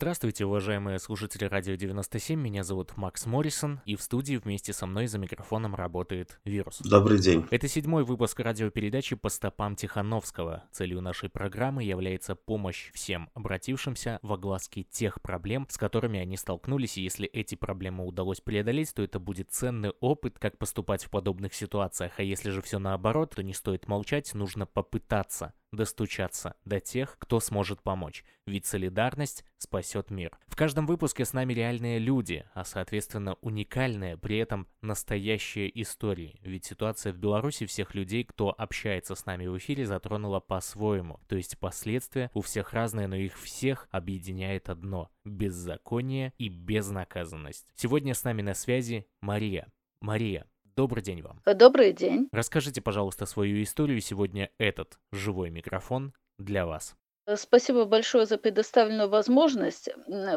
Здравствуйте, уважаемые слушатели Радио 97, меня зовут Макс Моррисон, и в студии вместе со мной за микрофоном работает Вирус. Добрый день. Это седьмой выпуск радиопередачи по стопам Тихановского. Целью нашей программы является помощь всем обратившимся в огласке тех проблем, с которыми они столкнулись, и если эти проблемы удалось преодолеть, то это будет ценный опыт, как поступать в подобных ситуациях, а если же все наоборот, то не стоит молчать, нужно попытаться достучаться до тех, кто сможет помочь. Ведь солидарность спасет мир. В каждом выпуске с нами реальные люди, а соответственно уникальные, при этом настоящие истории. Ведь ситуация в Беларуси всех людей, кто общается с нами в эфире, затронула по-своему. То есть последствия у всех разные, но их всех объединяет одно – беззаконие и безнаказанность. Сегодня с нами на связи Мария. Мария, Добрый день вам. Добрый день. Расскажите, пожалуйста, свою историю. Сегодня этот живой микрофон для вас. Спасибо большое за предоставленную возможность.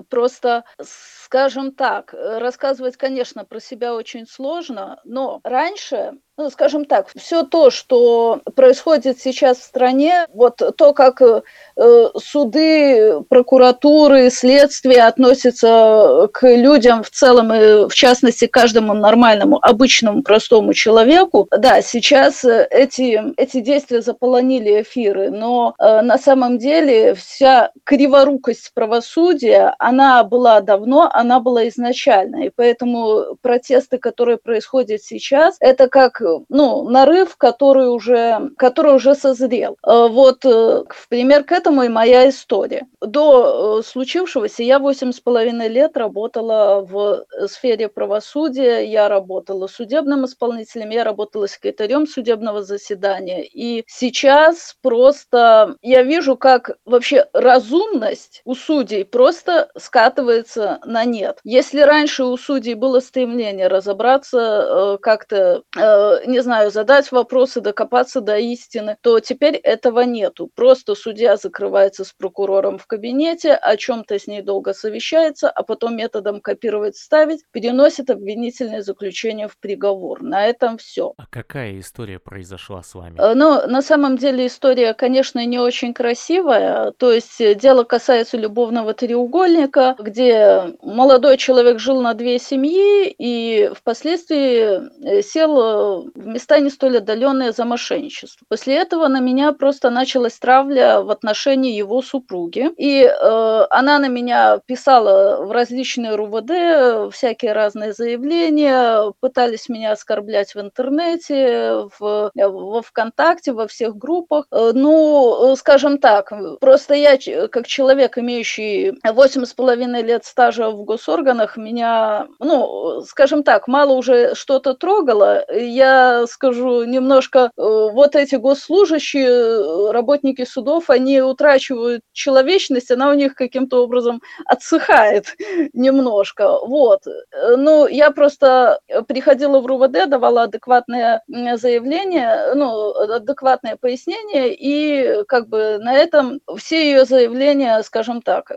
Просто, скажем так, рассказывать, конечно, про себя очень сложно, но раньше ну, скажем так, все то, что происходит сейчас в стране, вот то, как э, суды, прокуратуры, следствия относятся к людям в целом и в частности к каждому нормальному, обычному, простому человеку, да, сейчас эти, эти действия заполонили эфиры, но э, на самом деле вся криворукость правосудия, она была давно, она была изначально, и поэтому протесты, которые происходят сейчас, это как ну, нарыв, который уже, который уже созрел. Э, вот э, в пример к этому и моя история. До э, случившегося я восемь с половиной лет работала в сфере правосудия, я работала судебным исполнителем, я работала секретарем судебного заседания. И сейчас просто я вижу, как вообще разумность у судей просто скатывается на нет. Если раньше у судей было стремление разобраться как-то не знаю, задать вопросы, докопаться до истины, то теперь этого нету. Просто судья закрывается с прокурором в кабинете, о чем-то с ней долго совещается, а потом методом копировать, ставить, переносит обвинительное заключение в приговор. На этом все. А какая история произошла с вами? Э, ну, на самом деле история, конечно, не очень красивая. То есть э, дело касается любовного треугольника, где молодой человек жил на две семьи и впоследствии э, сел в места не столь отдаленные за мошенничество. После этого на меня просто началась травля в отношении его супруги. И э, она на меня писала в различные РУВД, всякие разные заявления, пытались меня оскорблять в интернете, в, во ВКонтакте, во всех группах. Э, ну, скажем так, просто я, как человек, имеющий восемь с половиной лет стажа в госорганах, меня, ну, скажем так, мало уже что-то трогало. Я скажу, немножко, э, вот эти госслужащие, э, работники судов, они утрачивают человечность, она у них каким-то образом отсыхает немножко. Вот. Э, ну, я просто приходила в РУВД, давала адекватное заявление, ну, адекватное пояснение, и как бы на этом все ее заявления, скажем так,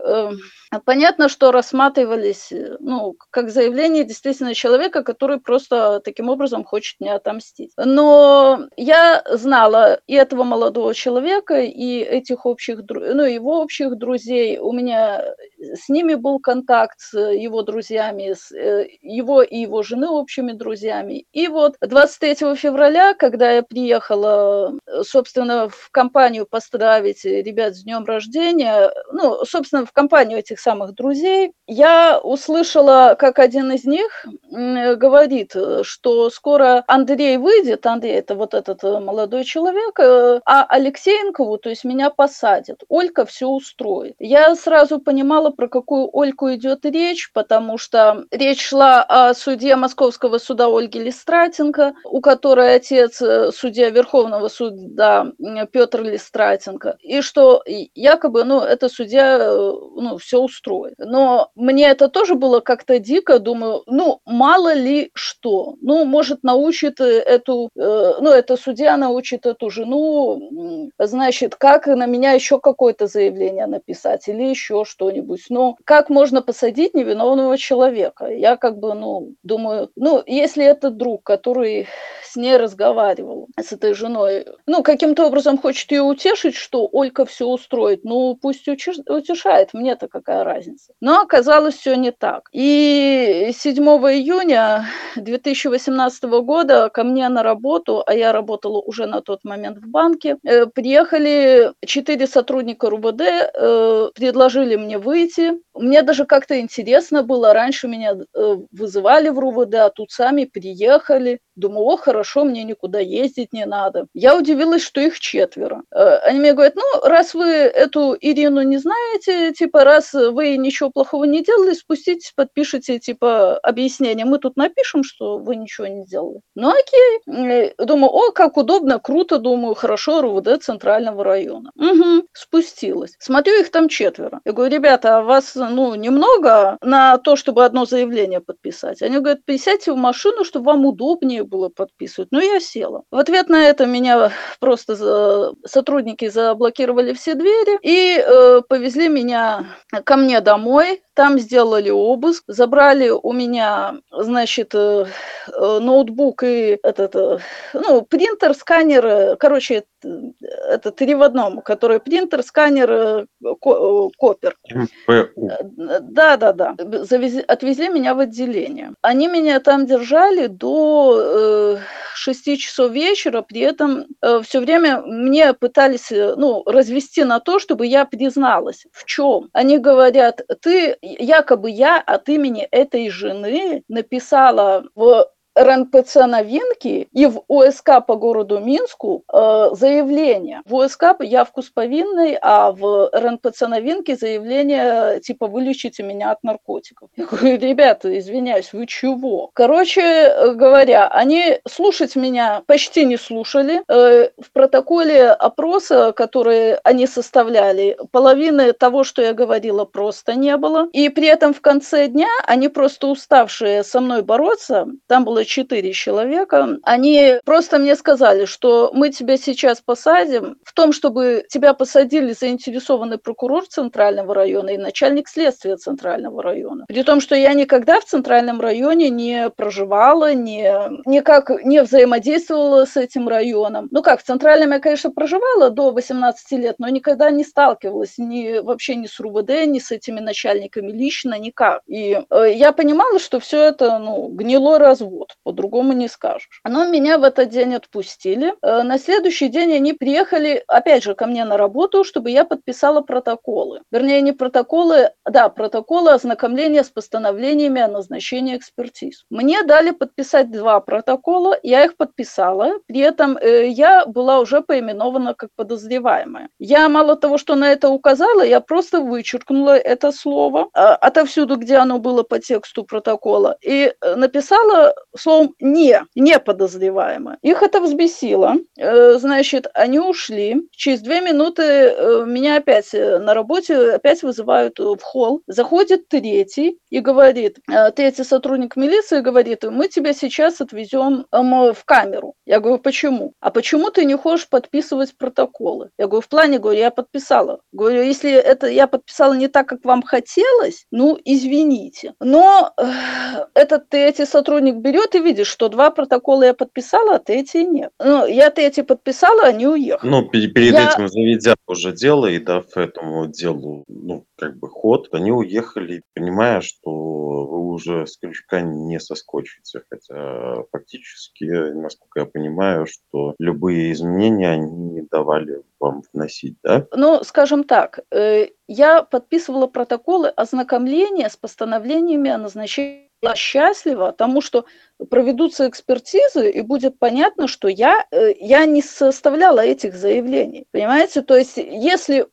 Понятно, что рассматривались, ну, как заявление действительно человека, который просто таким образом хочет мне отомстить. Но я знала и этого молодого человека, и этих общих, ну, его общих друзей. У меня с ними был контакт, с его друзьями, с э, его и его жены общими друзьями. И вот 23 февраля, когда я приехала, собственно, в компанию поздравить ребят с днем рождения, ну, собственно, в компанию этих самых друзей, я услышала, как один из них говорит, что скоро Андрей выйдет, Андрей, это вот этот э, молодой человек, э, а Алексеенкову, то есть меня посадят. Олька все устроит. Я сразу понимала, про какую Ольку идет речь, потому что речь шла о суде Московского суда Ольги Листратенко, у которой отец э, судья Верховного суда Петр Листратенко, и что якобы, ну, это судья, ну, все устроит. Но мне это тоже было как-то дико, думаю, ну, мало ли что, ну, может, научит эту, ну, эта судья научит эту жену, значит, как на меня еще какое-то заявление написать или еще что-нибудь но как можно посадить невиновного человека? Я как бы, ну, думаю, ну, если это друг, который с ней разговаривал, с этой женой, ну, каким-то образом хочет ее утешить, что Олька все устроит, ну, пусть утешает, мне-то какая разница. Но оказалось все не так. И 7 июня 2018 года ко мне на работу, а я работала уже на тот момент в банке, э, приехали четыре сотрудника РУВД, э, предложили мне выйти. Мне даже как-то интересно было, раньше меня э, вызывали в РУВД, а тут сами приехали. Думаю, о, хорошо, мне никуда ездить не надо. Я удивилась, что их четверо. Они мне говорят, ну, раз вы эту Ирину не знаете, типа, раз вы ничего плохого не делали, спуститесь, подпишите, типа, объяснение. Мы тут напишем, что вы ничего не сделали. Ну, окей. Думаю, о, как удобно, круто, думаю, хорошо, РУВД Центрального района. Угу, спустилась. Смотрю, их там четверо. Я говорю, ребята, а вас, ну, немного на то, чтобы одно заявление подписать? Они говорят, присядьте в машину, чтобы вам удобнее было подписывать. Ну, я села. В ответ на это меня просто за... сотрудники заблокировали все двери и э, повезли меня ко мне домой. Там сделали обыск, забрали у меня, значит, э, э, ноутбук и этот, э, ну, принтер, сканер, короче, это три в одном, который принтер, сканер, копер. Да, да, да. Завезли, отвезли меня в отделение. Они меня там держали до 6 часов вечера, при этом все время мне пытались, ну, развести на то, чтобы я призналась. В чем? Они говорят, ты якобы я от имени этой жены написала в РНПЦ новинки и в ОСК по городу Минску э, заявление. В ОСК явку с повинной, а в РНПЦ новинки заявление типа «вылечите меня от наркотиков». Я говорю, ребята, извиняюсь, вы чего? Короче э, говоря, они слушать меня почти не слушали. Э, в протоколе опроса, который они составляли, половины того, что я говорила, просто не было. И при этом в конце дня они просто уставшие со мной бороться, там было четыре человека, они просто мне сказали, что мы тебя сейчас посадим. В том, чтобы тебя посадили заинтересованный прокурор Центрального района и начальник следствия Центрального района. При том, что я никогда в Центральном районе не проживала, не, никак не взаимодействовала с этим районом. Ну как, в Центральном я, конечно, проживала до 18 лет, но никогда не сталкивалась ни, вообще ни с РУВД, ни с этими начальниками лично, никак. И э, я понимала, что все это ну, гнилой развод по-другому не скажешь. Но меня в этот день отпустили. Э, на следующий день они приехали, опять же, ко мне на работу, чтобы я подписала протоколы. Вернее, не протоколы, да, протоколы ознакомления с постановлениями о назначении экспертиз. Мне дали подписать два протокола, я их подписала, при этом э, я была уже поименована как подозреваемая. Я мало того, что на это указала, я просто вычеркнула это слово э, отовсюду, где оно было по тексту протокола, и э, написала словом «не», не подозреваемые. Их это взбесило. Э, значит, они ушли. Через две минуты э, меня опять э, на работе опять вызывают в холл. Заходит третий и говорит, третий сотрудник милиции говорит, мы тебя сейчас отвезем в камеру. Я говорю, почему? А почему ты не хочешь подписывать протоколы? Я говорю, в плане, говорю, я подписала. Говорю, если это я подписала не так, как вам хотелось, ну, извините. Но этот третий сотрудник берет ты видишь, что два протокола я подписала, а третий нет. Ну, я третий подписала, они уехали. Ну, перед я... этим заведя уже дело и дав этому делу, ну, как бы ход, они уехали, понимая, что вы уже с крючка не соскочите. Хотя фактически, насколько я понимаю, что любые изменения они не давали вам вносить, да? Ну, скажем так, э, я подписывала протоколы ознакомления с постановлениями о назначении была счастлива тому, что проведутся экспертизы, и будет понятно, что я, э, я не составляла этих заявлений. Понимаете? То есть, если,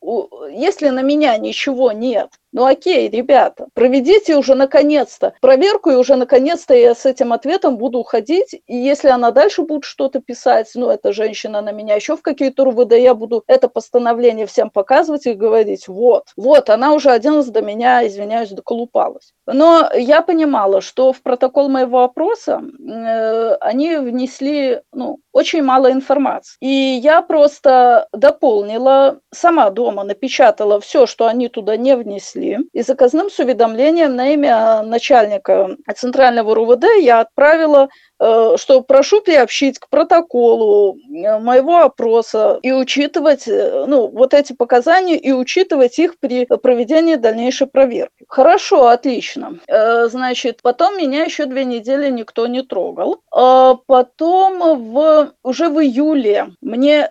если на меня ничего нет, ну окей, ребята, проведите уже наконец-то проверку, и уже наконец-то я с этим ответом буду уходить. И если она дальше будет что-то писать, ну, эта женщина на меня еще в какие-то РУВД, я буду это постановление всем показывать и говорить, вот, вот, она уже один раз до меня, извиняюсь, доколупалась. Но я понимала, что в протокол моего опроса э, они внесли, ну, очень мало информации. И я просто дополнила, сама дома напечатала все, что они туда не внесли, привезли, и заказным с уведомлением на имя начальника Центрального РУВД я отправила что прошу приобщить к протоколу э, моего опроса и учитывать э, ну, вот эти показания и учитывать их при проведении дальнейшей проверки. Хорошо, отлично. Значит, потом меня еще две недели никто не трогал. А потом в, уже в июле мне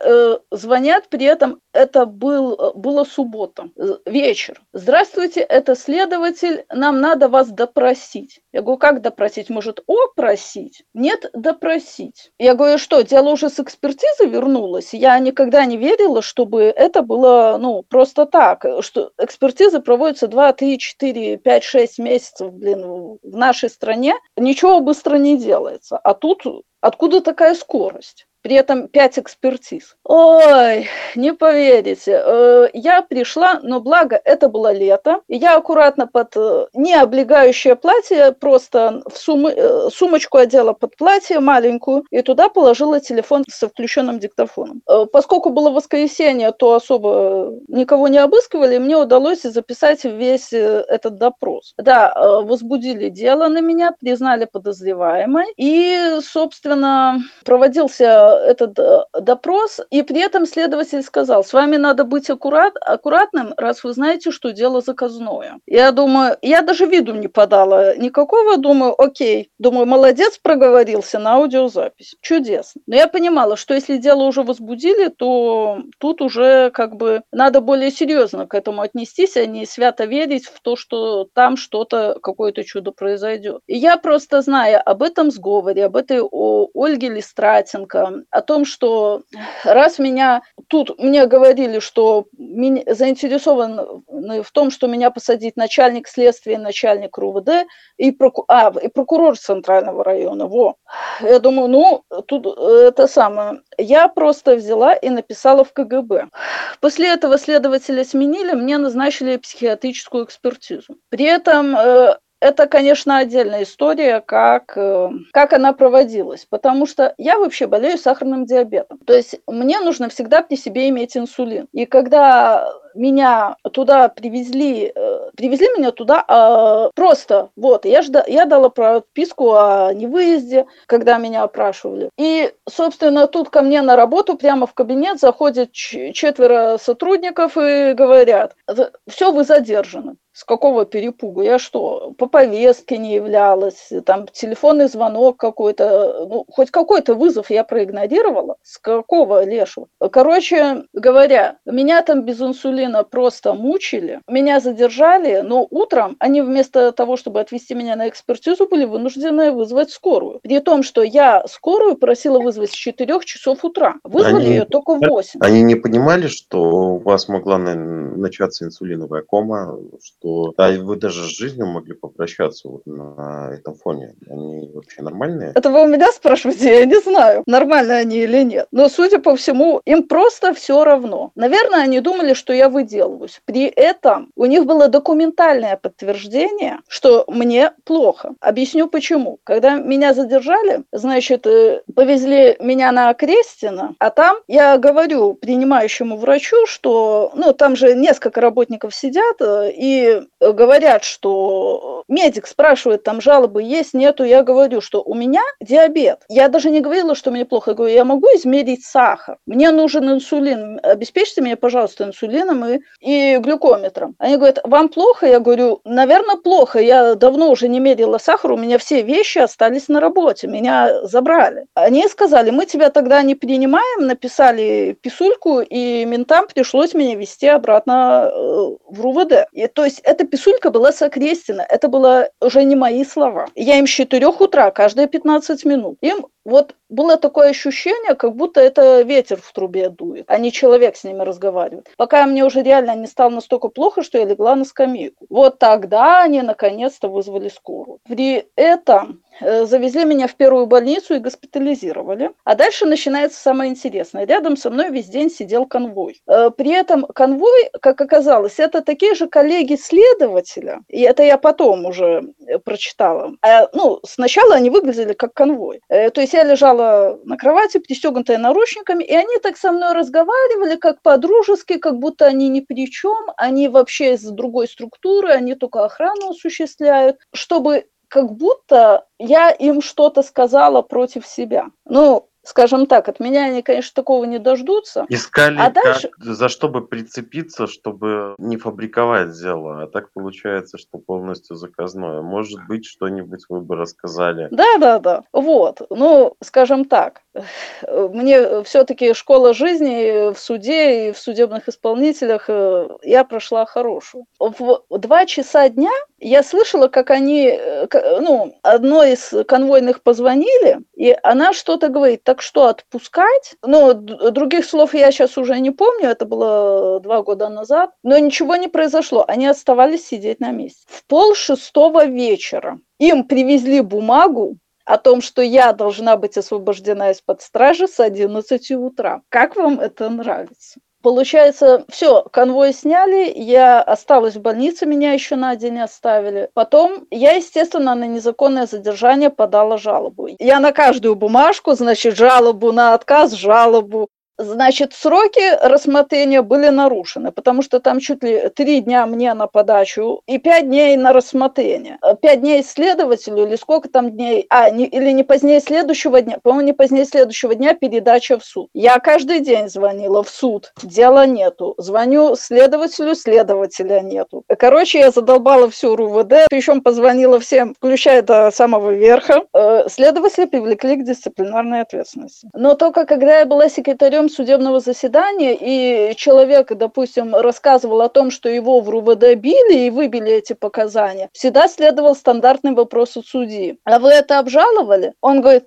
звонят, при этом это был, была суббота, вечер. Здравствуйте, это следователь, нам надо вас допросить. Я говорю, как допросить? Может, опросить? Нет, допросить. Я говорю, что, дело уже с экспертизы вернулось? Я никогда не верила, чтобы это было, ну, просто так, что экспертизы проводятся 2, 3, 4, 5, 6 месяцев, блин, в нашей стране. Ничего быстро не делается. А тут откуда такая скорость? При этом пять экспертиз. Ой, не поверите, э, я пришла, но благо это было лето, и я аккуратно под э, не облегающее платье, просто в сум... Э, сумочку одела под платье маленькую, и туда положила телефон со включенным диктофоном. Поскольку было воскресенье, то особо никого не обыскивали, и мне удалось записать весь этот допрос. Да, возбудили дело на меня, признали подозреваемой, и, собственно, проводился этот э, допрос, и при этом следователь сказал, с вами надо быть аккурат, аккуратным, раз вы знаете, что дело заказное. Я думаю, я даже виду не подала никакого, думаю, окей, думаю, молодец, проговорился на аудиозапись, чудесно. Но я понимала, что если дело уже возбудили, то тут уже как бы надо более серьезно к этому отнестись, а не свято верить в то, что там что-то, какое-то чудо произойдет. И я просто зная об этом сговоре, об этой Ольге Листратенко, о том, что раз меня тут мне говорили, что меня, заинтересован в том, что меня посадить начальник следствия, начальник РУВД и, проку, а, и прокурор Центрального района. Во. Я думаю, ну, тут это самое. Я просто взяла и написала в КГБ. После этого следователя сменили, мне назначили психиатрическую экспертизу. При этом э, это, конечно, отдельная история, как, э, как она проводилась, потому что я вообще болею сахарным диабетом. То есть мне нужно всегда при себе иметь инсулин. И когда меня туда привезли, э, привезли меня туда а, просто, вот, я, жда, я дала прописку о невыезде, когда меня опрашивали. И, собственно, тут ко мне на работу прямо в кабинет заходят четверо сотрудников и говорят, все, вы задержаны. С какого перепугу? Я что, по повестке не являлась, там телефонный звонок какой-то, ну, хоть какой-то вызов я проигнорировала? С какого лешего? Короче говоря, меня там без инсулина просто мучили, меня задержали, но утром они вместо того, чтобы отвезти меня на экспертизу, были вынуждены вызвать скорую. При том, что я скорую просила вызвать с 4 часов утра. Вызвали они, ее только в 8. Они не понимали, что у вас могла начаться инсулиновая кома, что а вы даже с жизнью могли попрощаться вот на этом фоне. Они вообще нормальные? Это вы у меня спрашиваете? Я не знаю, нормальные они или нет. Но, судя по всему, им просто все равно. Наверное, они думали, что я выделываюсь. При этом у них было документальное подтверждение, что мне плохо. Объясню почему. Когда меня задержали, значит, э, повезли меня на Крестина, а там я говорю принимающему врачу, что, ну, там же несколько работников сидят, э, и говорят, что медик спрашивает, там жалобы есть, нету, я говорю, что у меня диабет. Я даже не говорила, что мне плохо. Я говорю, я могу измерить сахар. Мне нужен инсулин. Обеспечьте меня, пожалуйста, инсулином и, и глюкометром. Они говорят, вам плохо? Я говорю, наверное, плохо. Я давно уже не мерила сахар, у меня все вещи остались на работе, меня забрали. Они сказали, мы тебя тогда не принимаем, написали писульку, и ментам пришлось меня вести обратно э, в РУВД. И, то есть эта писулька была сокрестена, это было уже не мои слова. Я им с 4 утра, каждые 15 минут. Им вот было такое ощущение, как будто это ветер в трубе дует, а не человек с ними разговаривает. Пока мне уже реально не стало настолько плохо, что я легла на скамейку. Вот тогда они наконец-то вызвали скорую. При этом завезли меня в первую больницу и госпитализировали. А дальше начинается самое интересное. Рядом со мной весь день сидел конвой. Э, при этом конвой, как оказалось, это такие же коллеги следователя. И это я потом уже э, прочитала. А, ну, сначала они выглядели как конвой. То есть я лежала на кровати, пристегнутая наручниками, и они так со мной разговаривали, как по-дружески, как будто они ни при чем, они вообще из другой структуры, они только охрану осуществляют, чтобы как будто я им что-то сказала против себя. Ну, скажем так, от меня они, конечно, такого не дождутся. Искали, а дальше... как, за что бы прицепиться, чтобы не фабриковать дело, а так получается, что полностью заказное. Может быть, что-нибудь вы бы рассказали. Да, да, да. Вот. Ну, скажем так, мне все-таки школа жизни в суде и в судебных исполнителях э, я прошла хорошую. В два часа дня я слышала, как они, э, ну, одной из конвойных позвонили, и она что-то говорит, так что отпускать? Ну, других слов я сейчас уже не помню, это было два года назад, но ничего не произошло, они оставались сидеть на месте. В пол шестого вечера им привезли бумагу, о том, что я должна быть освобождена из-под стражи с 11 утра. Как вам это нравится? Получается, все, конвой сняли, я осталась в больнице, меня еще на день оставили. Потом я, естественно, на незаконное задержание подала жалобу. Я на каждую бумажку, значит, жалобу на отказ, жалобу Значит, сроки рассмотрения были нарушены, потому что там чуть ли три дня мне на подачу и пять дней на рассмотрение. Пять дней следователю или сколько там дней, а, не, или не позднее следующего дня, по-моему, не позднее следующего дня передача в суд. Я каждый день звонила в суд, дела нету. Звоню следователю, следователя нету. Короче, я задолбала всю РУВД, причем позвонила всем, включая до самого верха. Э, следователи привлекли к дисциплинарной ответственности. Но только когда я была секретарем судебного заседания, и человек, допустим, рассказывал о том, что его в РУВД били и выбили эти показания, всегда следовал стандартный вопрос от судьи. А вы это обжаловали? Он говорит,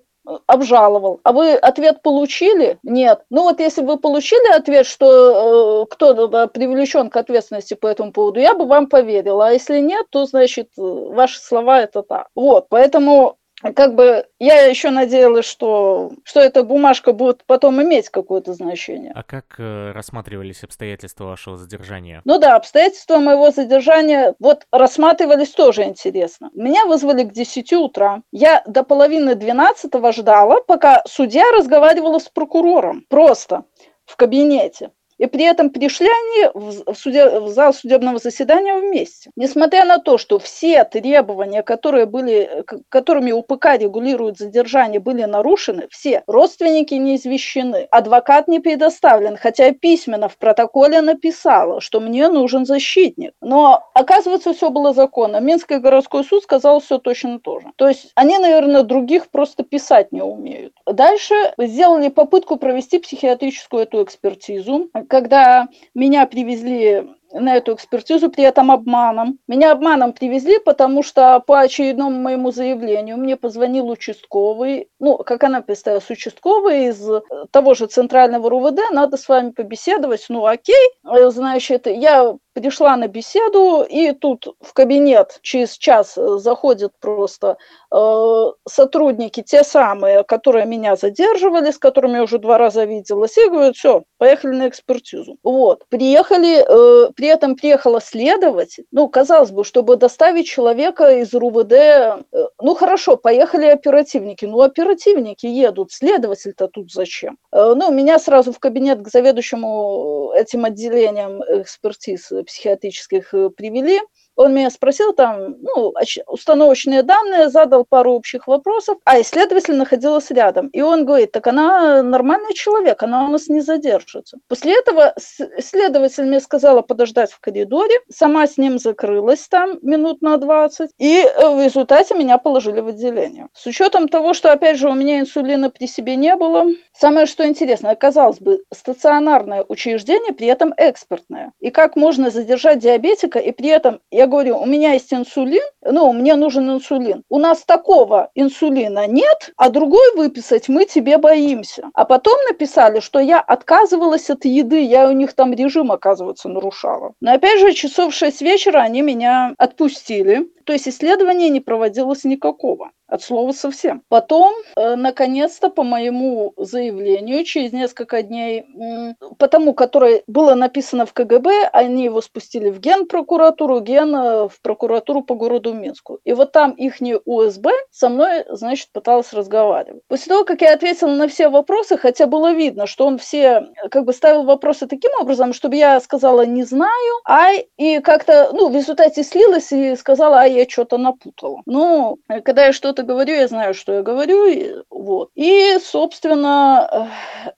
обжаловал. А вы ответ получили? Нет. Ну вот если бы вы получили ответ, что э, кто привлечен к ответственности по этому поводу, я бы вам поверила. А если нет, то значит ваши слова это так. Вот, поэтому как бы я еще надеялась, что, что эта бумажка будет потом иметь какое-то значение. А как э, рассматривались обстоятельства вашего задержания? Ну да, обстоятельства моего задержания вот рассматривались тоже интересно. Меня вызвали к 10 утра. Я до половины 12 ждала, пока судья разговаривала с прокурором. Просто в кабинете. И при этом пришли они в, суде, в зал судебного заседания вместе. Несмотря на то, что все требования, которые были, которыми УПК регулирует задержание, были нарушены, все родственники не извещены, адвокат не предоставлен, хотя письменно в протоколе написала, что мне нужен защитник. Но, оказывается, все было законно. Минский городской суд сказал все точно то же. То есть они, наверное, других просто писать не умеют. Дальше сделали попытку провести психиатрическую эту экспертизу когда меня привезли на эту экспертизу, при этом обманом. Меня обманом привезли, потому что по очередному моему заявлению мне позвонил участковый, ну, как она представилась, участковый из того же центрального РУВД, надо с вами побеседовать, ну, окей, значит, я пришла на беседу, и тут в кабинет через час заходят просто э, сотрудники, те самые, которые меня задерживали, с которыми я уже два раза виделась, и говорят, все, поехали на экспертизу. Вот, приехали, э, при этом приехала следователь, ну, казалось бы, чтобы доставить человека из РУВД, э, ну, хорошо, поехали оперативники, ну, оперативники едут, следователь-то тут зачем? Э, ну, меня сразу в кабинет к заведующему этим отделением экспертиз психиатрических привели, он меня спросил там, ну, установочные данные, задал пару общих вопросов, а исследователь находилась рядом. И он говорит, так она нормальный человек, она у нас не задержится. После этого исследователь мне сказала подождать в коридоре, сама с ним закрылась там минут на 20, и э, в результате меня положили в отделение. С учетом того, что, опять же, у меня инсулина при себе не было, самое что интересно, оказалось бы, стационарное учреждение, при этом экспертное. И как можно задержать диабетика, и при этом я я говорю, у меня есть инсулин, ну, мне нужен инсулин. У нас такого инсулина нет, а другой выписать мы тебе боимся. А потом написали, что я отказывалась от еды, я у них там режим, оказывается, нарушала. Но опять же, часов в 6 вечера они меня отпустили. То есть исследования не проводилось никакого. от слова совсем. Потом, э, наконец-то, по моему заявлению, через несколько дней, по тому, которое было написано в КГБ, они его спустили в Генпрокуратуру, Ген э, в прокуратуру по городу Минску. И вот там их УСБ со мной, значит, пыталась разговаривать. После того, как я ответила на все вопросы, хотя было видно, что он все как бы ставил вопросы таким образом, чтобы я сказала «не знаю», а и как-то, ну, в результате слилась и сказала «а я что-то напутала». Ну, когда я что-то говорю, я знаю, что я говорю, и, вот. И, собственно,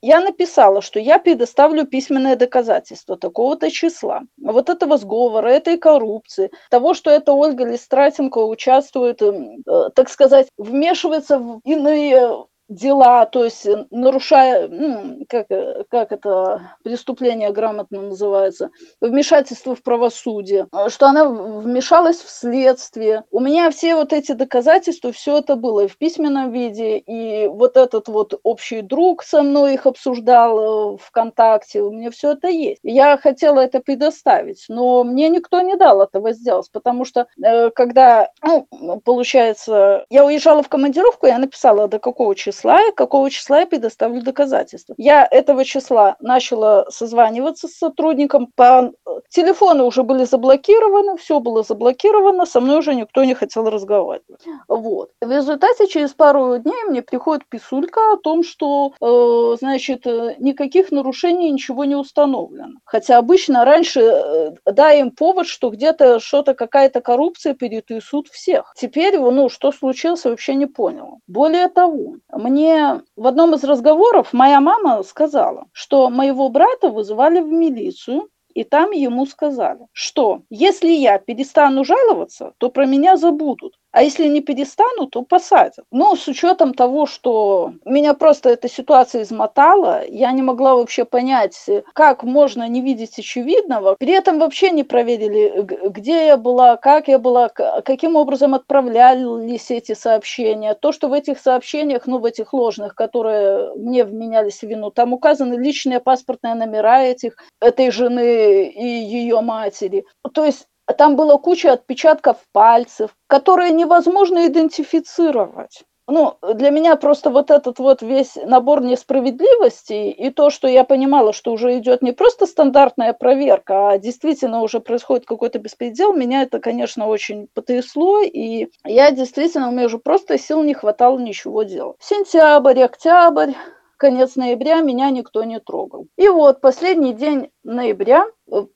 я написала, что я предоставлю письменное доказательство такого-то числа. Вот этого сговора, этой коррупции, того, что эта Ольга Листратенко участвует, эм, э, так сказать, вмешивается в иные дела, то есть э, нарушая, ну, как, э, как это преступление грамотно называется, вмешательство в правосудие, э, что она вмешалась в следствие. У меня все вот эти доказательства, все это было и в письменном виде, и вот этот вот общий друг со мной их обсуждал ВКонтакте, у меня все это есть. Я хотела это предоставить, но мне никто не дал этого сделать, потому что когда, ну, получается, я уезжала в командировку, я написала, до какого числа числа, какого числа я предоставлю доказательства. Я этого числа начала созваниваться с сотрудником, по телефоны уже были заблокированы, все было заблокировано, со мной уже никто не хотел разговаривать. Вот. В результате через пару дней мне приходит писулька о том, что, э, значит, никаких нарушений, ничего не установлено. Хотя обычно раньше э, даем повод, что где-то что-то, какая-то коррупция перетрясут всех. Теперь, ну, что случилось, вообще не поняла. Более того, мне в одном из разговоров моя мама сказала, что моего брата вызывали в милицию, и там ему сказали, что если я перестану жаловаться, то про меня забудут. А если не перестану, то посадят. Но с учетом того, что меня просто эта ситуация измотала, я не могла вообще понять, как можно не видеть очевидного. При этом вообще не проверили, где я была, как я была, каким образом отправлялись эти сообщения. То, что в этих сообщениях, ну, в этих ложных, которые мне вменялись в вину, там указаны личные паспортные номера этих, этой жены и ее матери. То есть там была куча отпечатков пальцев, которые невозможно идентифицировать. Ну, для меня просто вот этот вот весь набор несправедливостей и то, что я понимала, что уже идет не просто стандартная проверка, а действительно уже происходит какой-то беспредел, меня это, конечно, очень потрясло, и я действительно, у меня уже просто сил не хватало ничего делать. Сентябрь, октябрь, конец ноября меня никто не трогал. И вот последний день ноября,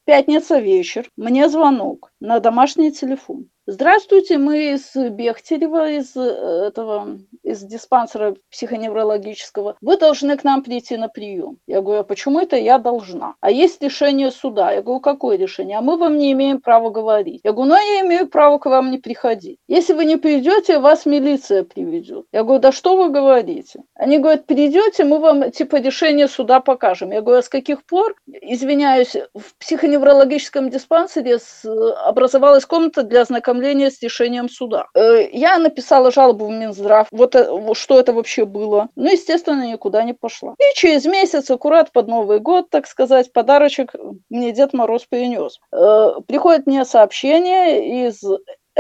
пятница вечер, мне звонок на домашний телефон. Здравствуйте, мы из Бехтерева, из э, этого, из диспансера психоневрологического. Вы должны к нам прийти на прием. Я говорю, а почему это я должна? А есть решение суда. Я говорю, какое решение? А мы вам не имеем права говорить. Я говорю, ну я имею право к вам не приходить. Если вы не придете, вас милиция приведет. Я говорю, да что вы говорите? Они говорят, придете, мы вам типа решение суда покажем. Я говорю, а с каких пор, извиняюсь, в психоневрологическом диспансере образовалась комната для ознакомления с решением суда. Э, я написала жалобу в Минздрав, вот э, что это вообще было. Ну, естественно, никуда не пошла. И через месяц, аккурат под Новый год, так сказать, подарочек мне Дед Мороз принес. Э, приходит мне сообщение из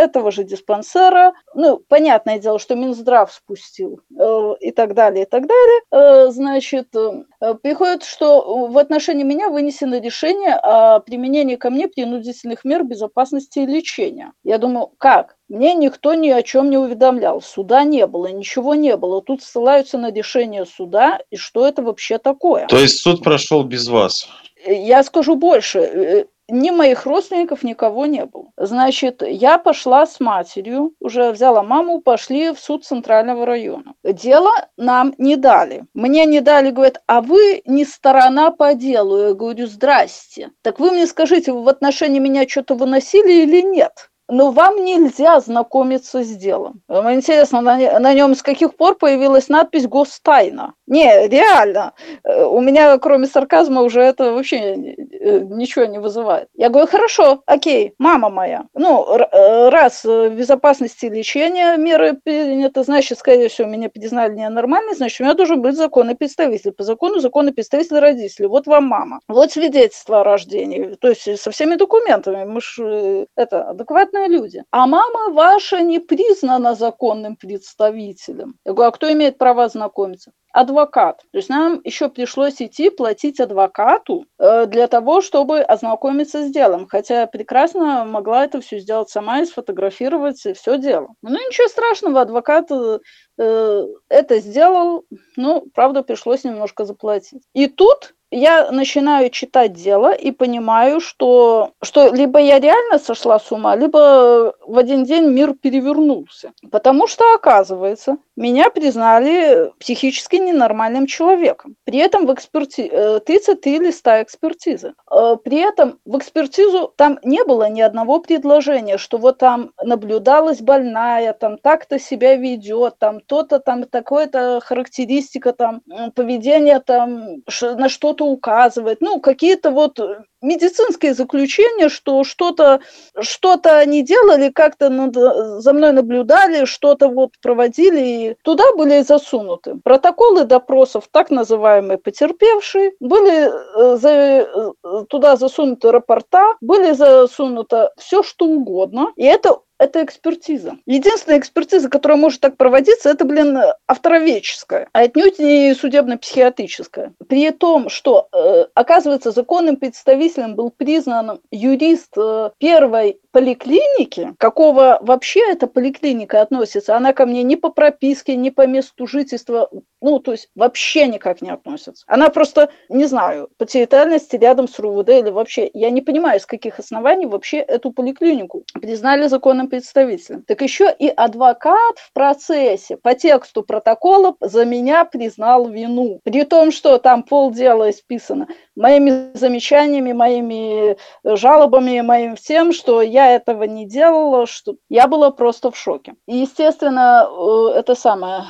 этого же диспансера, ну, понятное дело, что Минздрав спустил э, и так далее, и так далее, э, значит, э, приходит, что в отношении меня вынесено решение о применении ко мне принудительных мер безопасности и лечения. Я думаю, как? Мне никто ни о чем не уведомлял, суда не было, ничего не было. Тут ссылаются на решение суда, и что это вообще такое? То есть суд прошел без вас? Я скажу больше э, ни моих родственников, никого не было. Значит, я пошла с матерью, уже взяла маму, пошли в суд Центрального района. Дело нам не дали. Мне не дали, говорят, а вы не сторона по делу. Я говорю, здрасте. Так вы мне скажите, вы в отношении меня что-то выносили или нет? но вам нельзя знакомиться с делом. Интересно, на, на нем с каких пор появилась надпись «Гостайна»? Не, реально. Э, у меня, кроме сарказма, уже это вообще э, ничего не вызывает. Я говорю, хорошо, окей, мама моя. Ну, э, раз в безопасности лечения меры приняты, значит, скорее всего, меня признали ненормальной, значит, у меня должен быть законный представитель. По закону законный представитель родителей. Вот вам мама. Вот свидетельство о рождении. То есть со всеми документами. Мы же это адекватные люди. А мама ваша не признана законным представителем. Я говорю, а кто имеет право знакомиться? Адвокат. То есть нам еще пришлось идти платить адвокату э, для того, чтобы ознакомиться с делом. Хотя я прекрасно могла это все сделать сама и сфотографировать все дело. Ну ничего страшного, адвокат э, э, это сделал, ну, правда, пришлось немножко заплатить. И тут я начинаю читать дело и понимаю, что, что либо я реально сошла с ума, либо в один день мир перевернулся. Потому что, оказывается, меня признали психически ненормальным человеком. При этом в эксперти... 33 э, листа экспертизы. Э, при этом в экспертизу там не было ни одного предложения, что вот там наблюдалась больная, там так-то себя ведет, там то-то, там такое-то характеристика, там поведение там на что-то что-то указывает, ну, какие-то вот э, медицинские заключения, что что-то что они делали, как-то над, за мной наблюдали, что-то вот проводили, и туда были засунуты. Протоколы допросов, так называемые потерпевшие, были э, за, э, туда засунуты рапорта, были засунуто все, что угодно, и это это экспертиза. Единственная экспертиза, которая может так проводиться, это, блин, автороведческая, а отнюдь не судебно-психиатрическая. При том, что, э, оказывается, законным представителем был признан юрист э, первой поликлиники, какого вообще эта поликлиника относится, она ко мне ни по прописке, ни по месту жительства, ну, то есть вообще никак не относится. Она просто, не знаю, по территориальности рядом с РУВД или вообще, я не понимаю, с каких оснований вообще эту поликлинику признали законным представителем. Так еще и адвокат в процессе по тексту протокола за меня признал вину. При том, что там полдела исписано моими замечаниями, моими жалобами, моим всем, что я я этого не делала, что я была просто в шоке. И, естественно, э, это самое.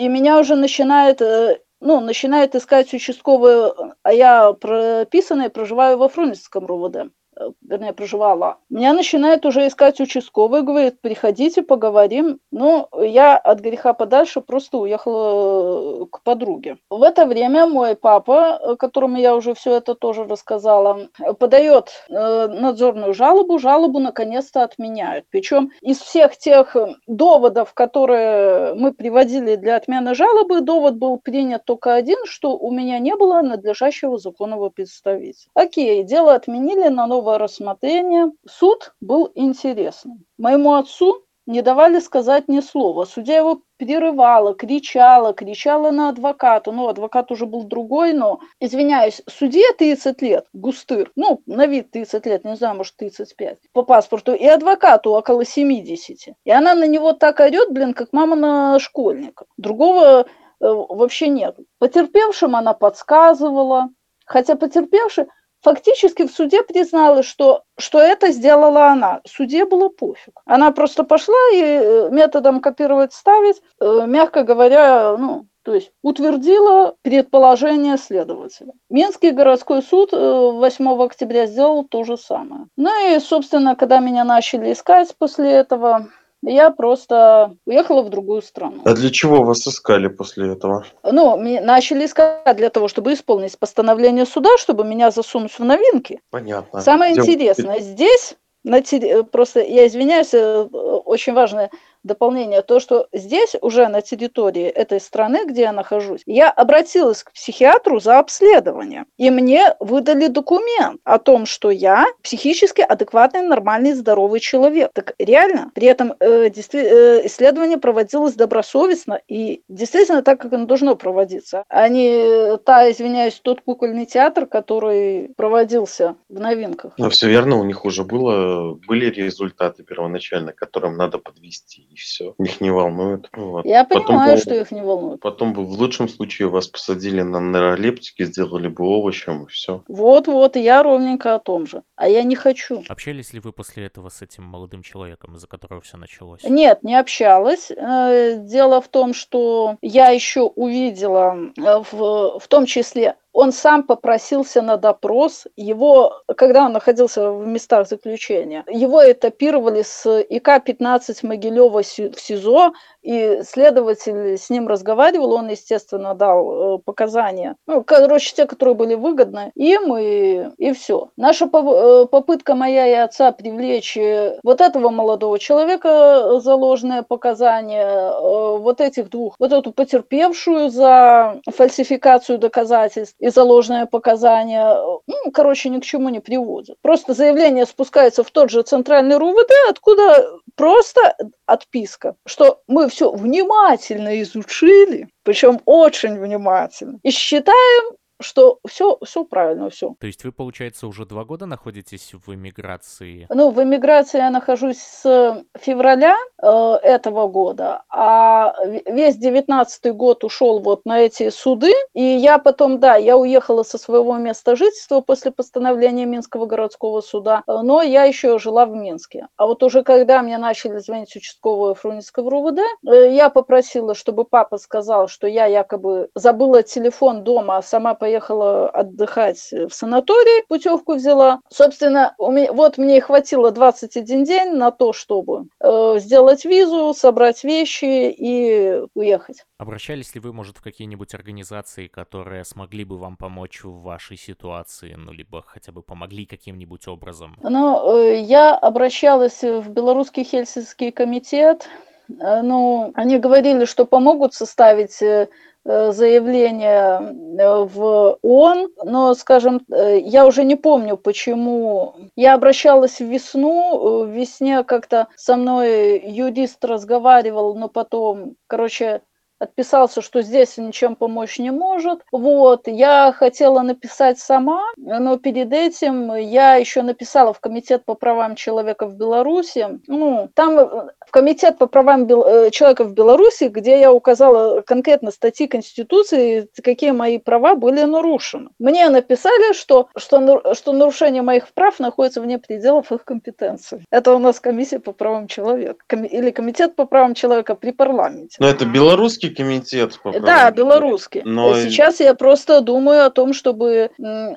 И меня уже начинает э, ну, начинает искать участковую, а я прописанная проживаю во Фрунзенском РУВД. Э, вернее, проживала, меня начинает уже искать участковый, говорит, приходите, поговорим. Ну, я от греха подальше просто уехала э, к подруге. В это время мой папа, э, которому я уже все это тоже рассказала, подает надзорную жалобу, жалобу наконец-то отменяют. Причем из всех тех доводов, которые мы приводили для отмены жалобы, довод был принят только один, что у меня не было надлежащего законного представителя. Окей, дело отменили на новое судебного рассмотрения суд был интересным. Моему отцу не давали сказать ни слова. Судья его перерывала, кричала, кричала на адвоката. Ну, адвокат уже был другой, но, извиняюсь, судье 30 лет, густыр, ну, на вид 30 лет, не знаю, может, 35, по паспорту, и адвокату около 70. И она на него так орет, блин, как мама на школьника. Другого э, вообще нет. Потерпевшим она подсказывала, хотя потерпевший фактически в суде призналась, что, что это сделала она. Суде было пофиг. Она просто пошла и э, методом копировать, ставить, э, мягко говоря, ну, то есть утвердила предположение следователя. Минский городской суд 8 э, октября сделал то же самое. Ну и, собственно, когда меня начали искать после этого, я просто уехала в другую страну. А для чего вас искали после этого? Ну, начали искать для того, чтобы исполнить постановление суда, чтобы меня засунуть в новинки. Понятно. Самое Где... интересное, здесь, на те... просто я извиняюсь, э, очень важное дополнение, то, что здесь, уже на территории этой страны, где я нахожусь, я обратилась к психиатру за обследование, и мне выдали документ о том, что я психически адекватный, нормальный, здоровый человек. Так реально, при этом э, э, исследование проводилось добросовестно и действительно так, как оно должно проводиться, а не та, извиняюсь, тот кукольный театр, который проводился в новинках. Ну, все верно, у них уже было, были результаты первоначально, которым надо подвести и все. Их не волнует. Вот. Я потом понимаю, бы, что их не волнует. Потом бы в лучшем случае вас посадили на нейролептики, сделали бы овощем, и все. Вот-вот, я ровненько о том же. А я не хочу. Общались ли вы после этого с этим молодым человеком, из-за которого все началось? Нет, не общалась. Э, дело в том, что я еще увидела э, в, в том числе он сам попросился на допрос. Его, когда он находился в местах заключения, его этапировали с ИК-15 Могилева в СИЗО, и следователь с ним разговаривал, он, естественно, дал э, показания. Ну, короче, те, которые были выгодны им, и, и все. Наша э, попытка моя и отца привлечь э, вот этого молодого человека за ложное показание, вот этих двух, вот эту потерпевшую за фальсификацию доказательств и за ложное показание, ну, короче, ни к чему не приводит. Просто заявление спускается в тот же центральный РУВД, откуда просто отписка, что мы все внимательно изучили, причем очень внимательно, и считаем, что все, все правильно, все. То есть вы, получается, уже два года находитесь в эмиграции? Ну, в эмиграции я нахожусь с февраля э, этого года, а весь девятнадцатый год ушел вот на эти суды, и я потом, да, я уехала со своего места жительства после постановления Минского городского суда, но я еще жила в Минске. А вот уже когда мне начали звонить участковые Фрунзенского РУВД, э, я попросила, чтобы папа сказал, что я якобы забыла телефон дома, а сама поехала поехала отдыхать в санаторий, путевку взяла. Собственно, у меня, вот мне хватило 21 день на то, чтобы э, сделать визу, собрать вещи и уехать. Обращались ли вы, может, в какие-нибудь организации, которые смогли бы вам помочь в вашей ситуации, ну, либо хотя бы помогли каким-нибудь образом? Ну, э, я обращалась в Белорусский Хельсинский комитет, э, ну, они говорили, что помогут составить э, заявление э, в ООН, но, скажем, э, я уже не помню, почему. Я обращалась в весну, в весне как-то со мной юрист разговаривал, но потом, короче, отписался, что здесь ничем помочь не может. Вот, я хотела написать сама, но перед этим я еще написала в Комитет по правам человека в Беларуси. Ну, там в Комитет по правам э, человека в Беларуси, где я указала конкретно статьи Конституции, какие мои права были нарушены. Мне написали, что, что, что нарушение моих прав находится вне пределов их компетенции. Это у нас Комиссия по правам человека или Комитет по правам человека при парламенте. Но это белорусский белорусский комитет по Да, белорусский. Но... Сейчас я просто думаю о том, чтобы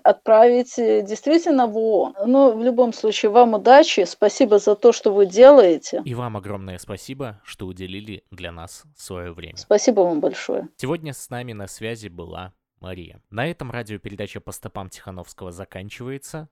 отправить э, действительно в ООН. Но в любом случае, вам удачи. Спасибо за то, что вы делаете. И вам огромное спасибо, что уделили для нас свое время. Спасибо вам большое. Сегодня с нами на связи была Мария. На этом радиопередача по стопам Тихановского заканчивается,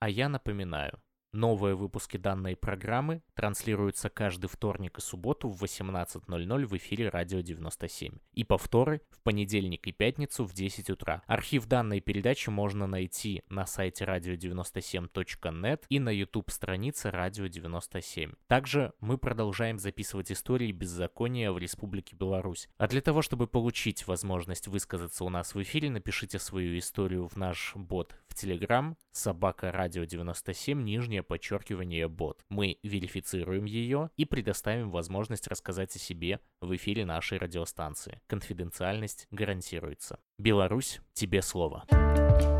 а я напоминаю, Новые выпуски данной программы транслируются каждый вторник и субботу в 18.00 в эфире Радио 97. И повторы в понедельник и пятницу в 10 утра. Архив данной передачи можно найти на сайте radio97.net и на YouTube странице Радио 97. Также мы продолжаем записывать истории беззакония в Республике Беларусь. А для того, чтобы получить возможность высказаться у нас в эфире, напишите свою историю в наш бот в Telegram собака радио 97 нижнее подчеркивание бот. Мы верифицируем ее и предоставим возможность рассказать о себе в эфире нашей радиостанции. Конфиденциальность гарантируется. Беларусь, тебе слово. thank you